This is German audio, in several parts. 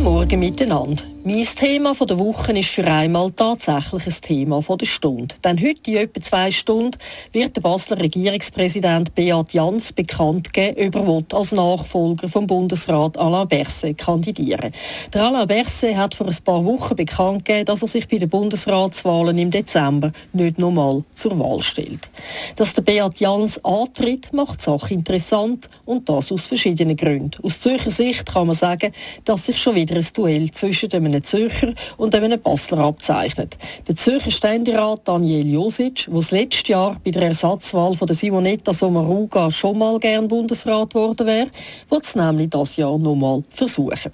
Guten Morgen miteinander. Mein Thema der Woche ist für einmal tatsächlich ein Thema der Stunde. Denn heute in etwa zwei Stunden wird der Basler Regierungspräsident Beat Jans bekannt geben, ob er als Nachfolger vom Bundesrat Alain Berset kandidieren Der Alain Berset hat vor ein paar Wochen bekannt gegeben, dass er sich bei den Bundesratswahlen im Dezember nicht nochmal zur Wahl stellt. Dass der Beat Jans antritt, macht die Sache interessant und das aus verschiedenen Gründen. Aus Zürcher Sicht kann man sagen, dass sich schon wieder ein Duell zwischen einem Zürcher und einem Basler abzeichnet. Der Zürcher Ständerat Daniel Josic, der das letzte Jahr bei der Ersatzwahl von der Simonetta Sommaruga schon mal gern Bundesrat geworden wäre, wird es nämlich das Jahr noch mal versuchen.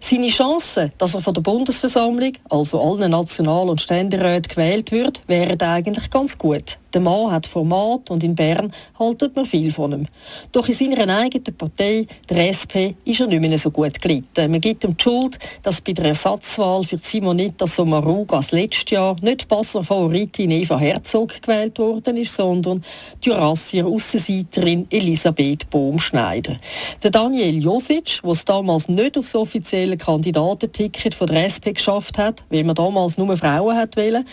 Seine Chancen, dass er von der Bundesversammlung, also allen National- und Ständeräten gewählt wird, wären eigentlich ganz gut. Der Mann hat Format und in Bern haltet man viel von ihm. Doch in seiner eigenen Partei, der SP, ist er nicht mehr so gut gelitten. Man gibt ihm die dass bei der Ersatzwahl für Simonetta Sommaruga das letzte Jahr nicht Basler Favoritin Eva Herzog gewählt worden ist, sondern die Jurassier Aussenseiterin Elisabeth Bohm-Schneider. Der Daniel Josic, der es damals nicht aufs offizielle Kandidatenticket von der SP geschafft hat, weil man damals nur Frauen hat wählen,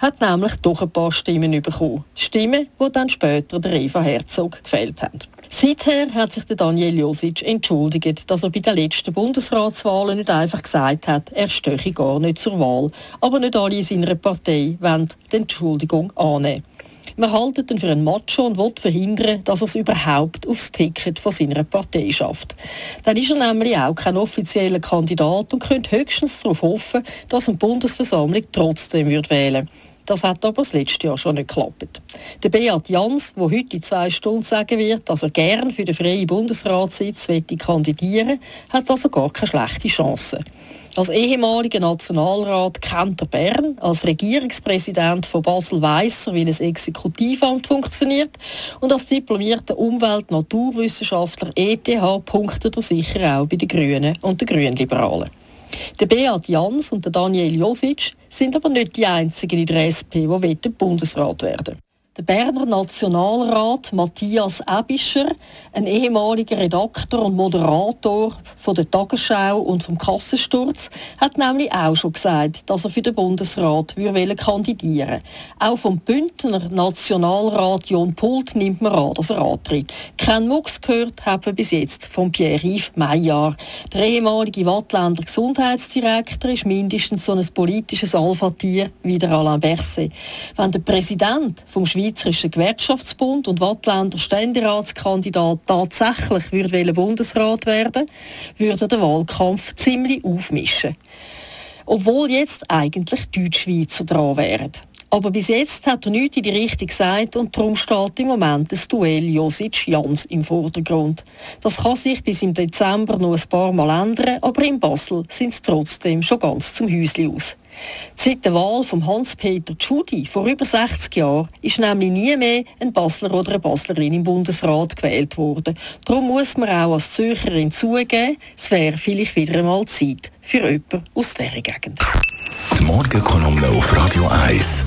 hat nämlich doch ein paar Stimmen bekommen. Stimmen, die dann später der Eva Herzog gefällt haben. Seither hat sich Daniel Josic entschuldigt, dass er bei den letzten Bundesratswahlen nicht einfach gesagt hat, er stehe gar nicht zur Wahl. Aber nicht alle in seiner Partei wollen die Entschuldigung annehmen. Man hält ihn für einen Macho und will verhindern, dass er es überhaupt aufs Ticket von seiner Partei schafft. Dann ist er nämlich auch kein offizieller Kandidat und könnte höchstens darauf hoffen, dass eine Bundesversammlung trotzdem wählen würde. Das hat aber das letzte Jahr schon nicht geklappt. Der Beat Jans, der heute in zwei Stunden sagen wird, dass er gern für den freien Bundesratssitz kandidieren hat also gar keine schlechte Chance. Als ehemaliger Nationalrat kennt er Bern. Als Regierungspräsident von Basel weiss er, wie ein Exekutivamt funktioniert. Und als diplomierter Umwelt-Naturwissenschaftler ETH punktet er sicher auch bei den Grünen und den Grünliberalen. Der Beat Jans und der Daniel Josic sind aber nicht die einzigen in der SP, die Bundesrat werden der Berner Nationalrat Matthias Ebischer, ein ehemaliger Redakteur und Moderator von der Tagesschau und vom Kassensturz, hat nämlich auch schon gesagt, dass er für den Bundesrat würde kandidieren Auch vom Bündner Nationalrat John Pult nimmt man an, dass er antritt. Kein Mucks gehört haben wir bis jetzt von Pierre-Yves Maillard. Der ehemalige Wattländer Gesundheitsdirektor ist mindestens so ein politisches Alpha-Tier wie der Alain Berset. Wenn der Präsident vom Schweizerischen Gewerkschaftsbund und Wattländer Ständeratskandidat tatsächlich würde Bundesrat werden würde der Wahlkampf ziemlich aufmischen. Obwohl jetzt eigentlich Deutschschweizer dran wären. Aber bis jetzt hat er nichts in die Richtung gesagt und darum steht im Moment das Duell Josic-Jans im Vordergrund. Das kann sich bis im Dezember noch ein paar Mal ändern, aber in Basel sind es trotzdem schon ganz zum Häusli aus. Seit der Wahl von Hans-Peter Tschudi vor über 60 Jahren ist nämlich nie mehr ein Basler oder eine Baslerin im Bundesrat gewählt worden. Darum muss man auch als Zürcherin zugeben, es wäre vielleicht wieder einmal Zeit für jemanden aus dieser Gegend. Die Morgenkolumne auf Radio 1.